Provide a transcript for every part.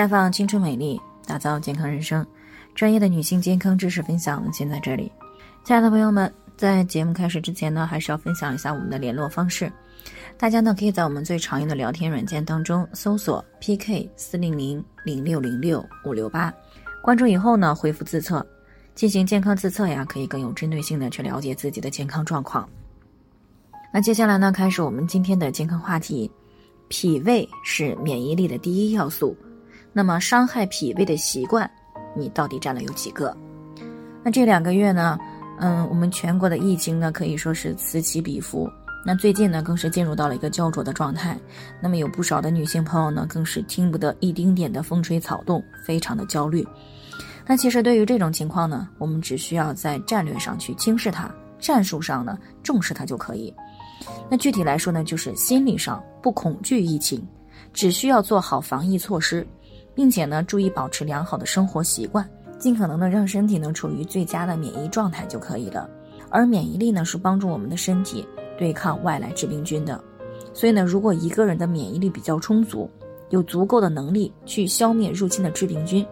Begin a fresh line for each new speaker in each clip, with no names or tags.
绽放青春美丽，打造健康人生。专业的女性健康知识分享先在这里。亲爱的朋友们，在节目开始之前呢，还是要分享一下我们的联络方式。大家呢可以在我们最常用的聊天软件当中搜索 PK 四零零零六零六五六八，关注以后呢回复自测，进行健康自测呀，可以更有针对性的去了解自己的健康状况。那接下来呢，开始我们今天的健康话题。脾胃是免疫力的第一要素，那么伤害脾胃的习惯，你到底占了有几个？那这两个月呢，嗯，我们全国的疫情呢可以说是此起彼伏。那最近呢，更是进入到了一个焦灼的状态。那么有不少的女性朋友呢，更是听不得一丁点的风吹草动，非常的焦虑。那其实对于这种情况呢，我们只需要在战略上去轻视它，战术上呢重视它就可以。那具体来说呢，就是心理上不恐惧疫情，只需要做好防疫措施，并且呢注意保持良好的生活习惯，尽可能的让身体呢处于最佳的免疫状态就可以了。而免疫力呢是帮助我们的身体对抗外来致病菌的，所以呢，如果一个人的免疫力比较充足，有足够的能力去消灭入侵的致病菌，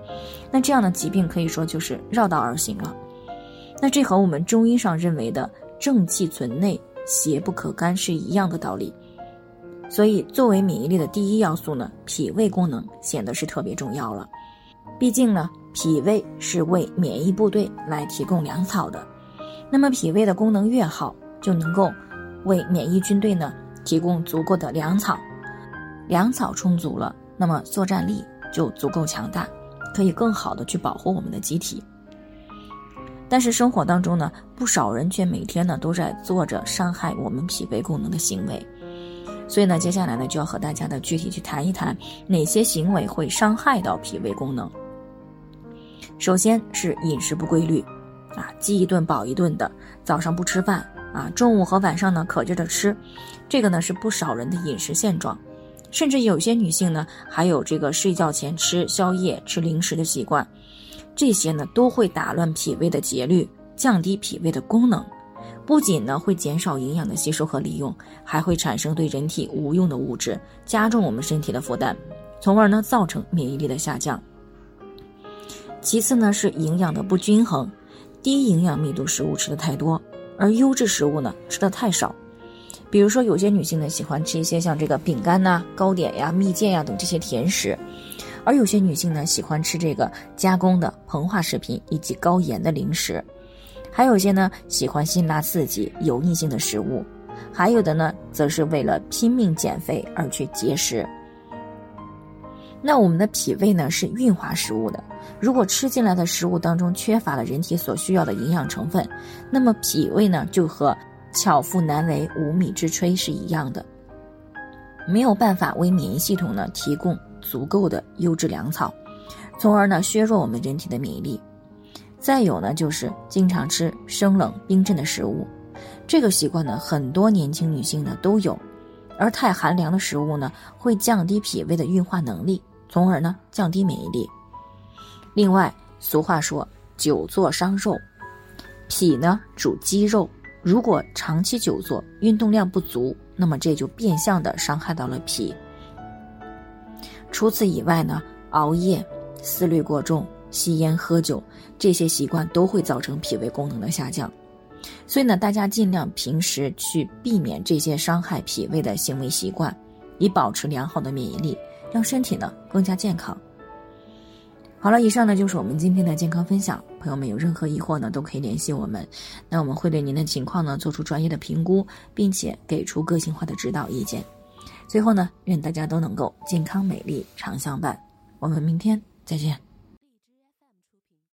那这样的疾病可以说就是绕道而行了。那这和我们中医上认为的正气存内。邪不可干是一样的道理，所以作为免疫力的第一要素呢，脾胃功能显得是特别重要了。毕竟呢，脾胃是为免疫部队来提供粮草的，那么脾胃的功能越好，就能够为免疫军队呢提供足够的粮草，粮草充足了，那么作战力就足够强大，可以更好的去保护我们的机体。但是生活当中呢，不少人却每天呢都在做着伤害我们脾胃功能的行为，所以呢，接下来呢就要和大家的具体去谈一谈哪些行为会伤害到脾胃功能。首先是饮食不规律，啊，饥一顿饱一顿的，早上不吃饭啊，中午和晚上呢可劲的吃，这个呢是不少人的饮食现状，甚至有些女性呢还有这个睡觉前吃宵夜、吃零食的习惯。这些呢都会打乱脾胃的节律，降低脾胃的功能，不仅呢会减少营养的吸收和利用，还会产生对人体无用的物质，加重我们身体的负担，从而呢造成免疫力的下降。其次呢是营养的不均衡，低营养密度食物吃的太多，而优质食物呢吃的太少。比如说有些女性呢喜欢吃一些像这个饼干呐、糕点呀、蜜饯呀等这些甜食。而有些女性呢，喜欢吃这个加工的膨化食品以及高盐的零食，还有些呢喜欢辛辣刺激、油腻性的食物，还有的呢，则是为了拼命减肥而去节食。那我们的脾胃呢是运化食物的，如果吃进来的食物当中缺乏了人体所需要的营养成分，那么脾胃呢就和巧妇难为无米之炊是一样的，没有办法为免疫系统呢提供。足够的优质粮草，从而呢削弱我们人体的免疫力。再有呢，就是经常吃生冷冰镇的食物，这个习惯呢，很多年轻女性呢都有。而太寒凉的食物呢，会降低脾胃的运化能力，从而呢降低免疫力。另外，俗话说“久坐伤肉”，脾呢主肌肉，如果长期久坐，运动量不足，那么这就变相的伤害到了脾。除此以外呢，熬夜、思虑过重、吸烟、喝酒这些习惯都会造成脾胃功能的下降，所以呢，大家尽量平时去避免这些伤害脾胃的行为习惯，以保持良好的免疫力，让身体呢更加健康。好了，以上呢就是我们今天的健康分享，朋友们有任何疑惑呢都可以联系我们，那我们会对您的情况呢做出专业的评估，并且给出个性化的指导意见。最后呢，愿大家都能够健康美丽常相伴。我们明天再见。